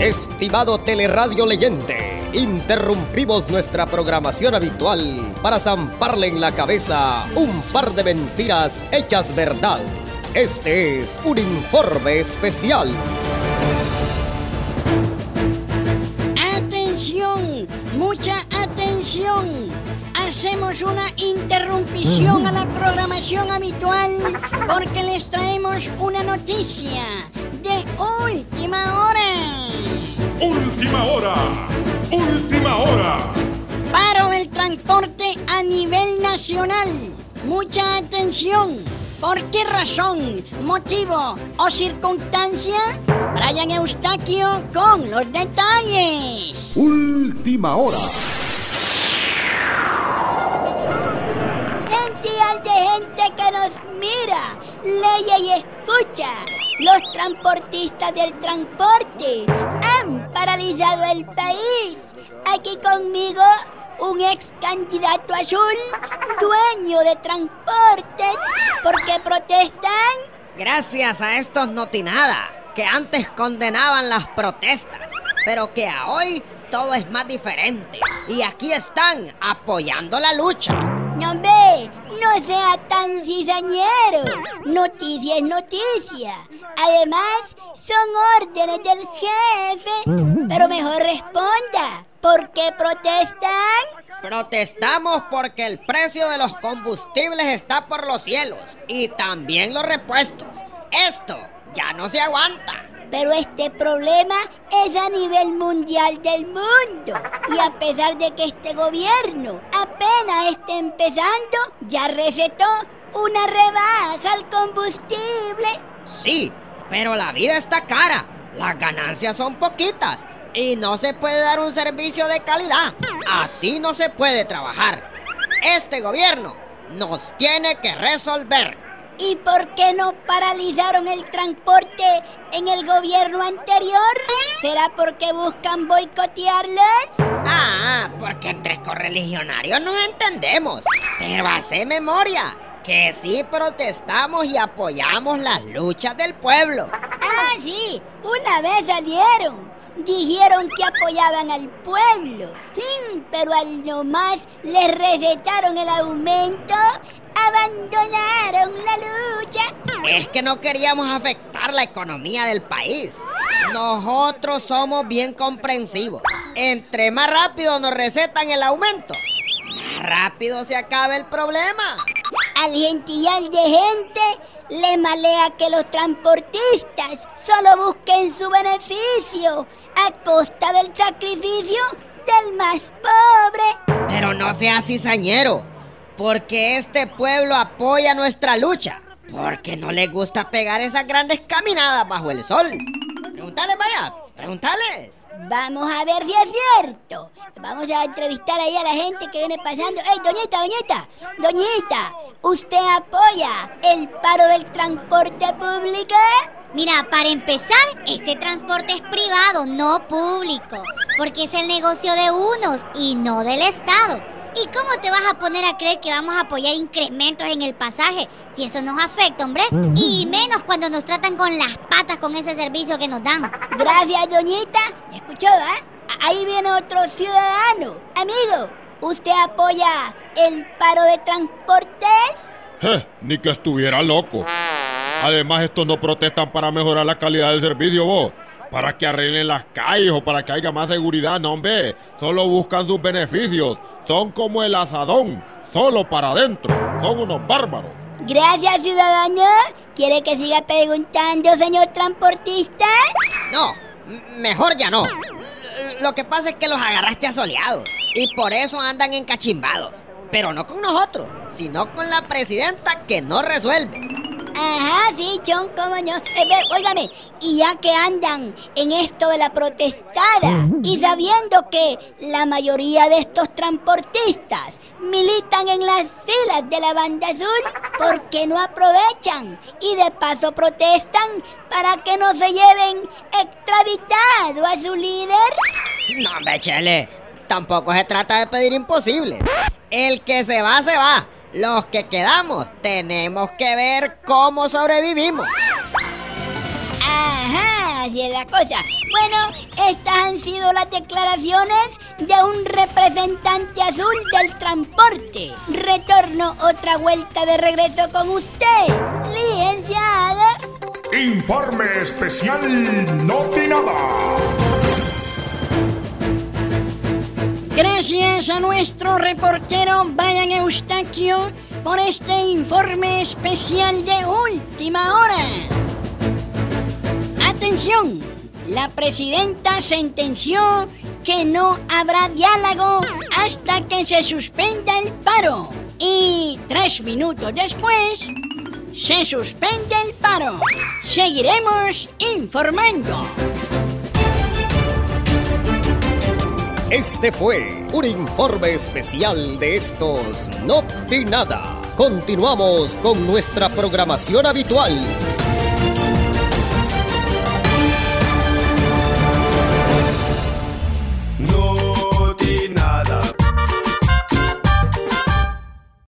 Estimado Teleradio Leyente, interrumpimos nuestra programación habitual para zamparle en la cabeza un par de mentiras hechas verdad. Este es un informe especial. Atención, mucha atención. Hacemos una interrumpición a la programación habitual porque les traemos una noticia de última hora. Última hora. Última hora. Paro del transporte a nivel nacional. Mucha atención. ¿Por qué razón, motivo o circunstancia? Brian Eustaquio con los detalles. Última hora. Gente de gente que nos mira, lee y escucha. Los transportistas del transporte han paralizado el país. Aquí conmigo un ex candidato azul, dueño de transportes, porque protestan. Gracias a estos notinada, que antes condenaban las protestas, pero que a hoy todo es más diferente. Y aquí están apoyando la lucha. No no sea tan cizañero. Noticia es noticia. Además, son órdenes del jefe. Pero mejor responda. ¿Por qué protestan? Protestamos porque el precio de los combustibles está por los cielos y también los repuestos. Esto ya no se aguanta. Pero este problema es a nivel mundial del mundo. Y a pesar de que este gobierno apenas esté empezando, ya recetó una rebaja al combustible. Sí, pero la vida está cara. Las ganancias son poquitas. Y no se puede dar un servicio de calidad. Así no se puede trabajar. Este gobierno nos tiene que resolver. ¿Y por qué no paralizaron el transporte en el gobierno anterior? ¿Será porque buscan boicotearles? Ah, porque entre correligionarios nos entendemos. Pero hace memoria que sí protestamos y apoyamos las luchas del pueblo. Ah, sí, una vez salieron. Dijeron que apoyaban al pueblo, mm, pero al no más les recetaron el aumento, abandonaron la lucha. Es que no queríamos afectar la economía del país. Nosotros somos bien comprensivos. Entre más rápido nos recetan el aumento, más rápido se acaba el problema. Al gentillal de gente le malea que los transportistas solo busquen su beneficio a costa del sacrificio del más pobre. Pero no sea cizañero, porque este pueblo apoya nuestra lucha. Porque no le gusta pegar esas grandes caminadas bajo el sol. Pregúntale, vaya, pregúntales. Vamos a ver si es cierto. Vamos a entrevistar ahí a la gente que viene pasando. ¡Ey, doñita, doñita! Doñita, ¿usted apoya el paro del transporte público? Mira, para empezar, este transporte es privado, no público, porque es el negocio de unos y no del Estado. ¿Y cómo te vas a poner a creer que vamos a apoyar incrementos en el pasaje si eso nos afecta, hombre? Y menos cuando nos tratan con las patas con ese servicio que nos dan. Gracias, doñita. ¿Me escuchó, eh? Ahí viene otro ciudadano. Amigo, ¿usted apoya el paro de transportes? Eh, ni que estuviera loco. Además, estos no protestan para mejorar la calidad del servicio, vos para que arreglen las calles o para que haya más seguridad, no hombre, solo buscan sus beneficios, son como el asadón, solo para adentro, son unos bárbaros. Gracias, ciudadano. ¿Quiere que siga preguntando, señor transportista? No, mejor ya no. Lo que pasa es que los agarraste asoleados y por eso andan encachimbados. Pero no con nosotros, sino con la presidenta que no resuelve. Ajá, sí, John, cómo no. Eh, y ya que andan en esto de la protestada y sabiendo que la mayoría de estos transportistas militan en las filas de la banda azul, ¿por qué no aprovechan y de paso protestan para que no se lleven extraditado a su líder? No, hombre, tampoco se trata de pedir imposibles. El que se va, se va. Los que quedamos tenemos que ver cómo sobrevivimos. Ajá, así es la cosa. Bueno, estas han sido las declaraciones de un representante azul del transporte. Retorno otra vuelta de regreso con usted, licenciada. Informe especial Notinada. Gracias a nuestro reportero Brian Eustaquio por este informe especial de última hora. Atención, la presidenta sentenció que no habrá diálogo hasta que se suspenda el paro. Y tres minutos después, se suspende el paro. Seguiremos informando. Este fue un informe especial de estos No Nada. Continuamos con nuestra programación habitual.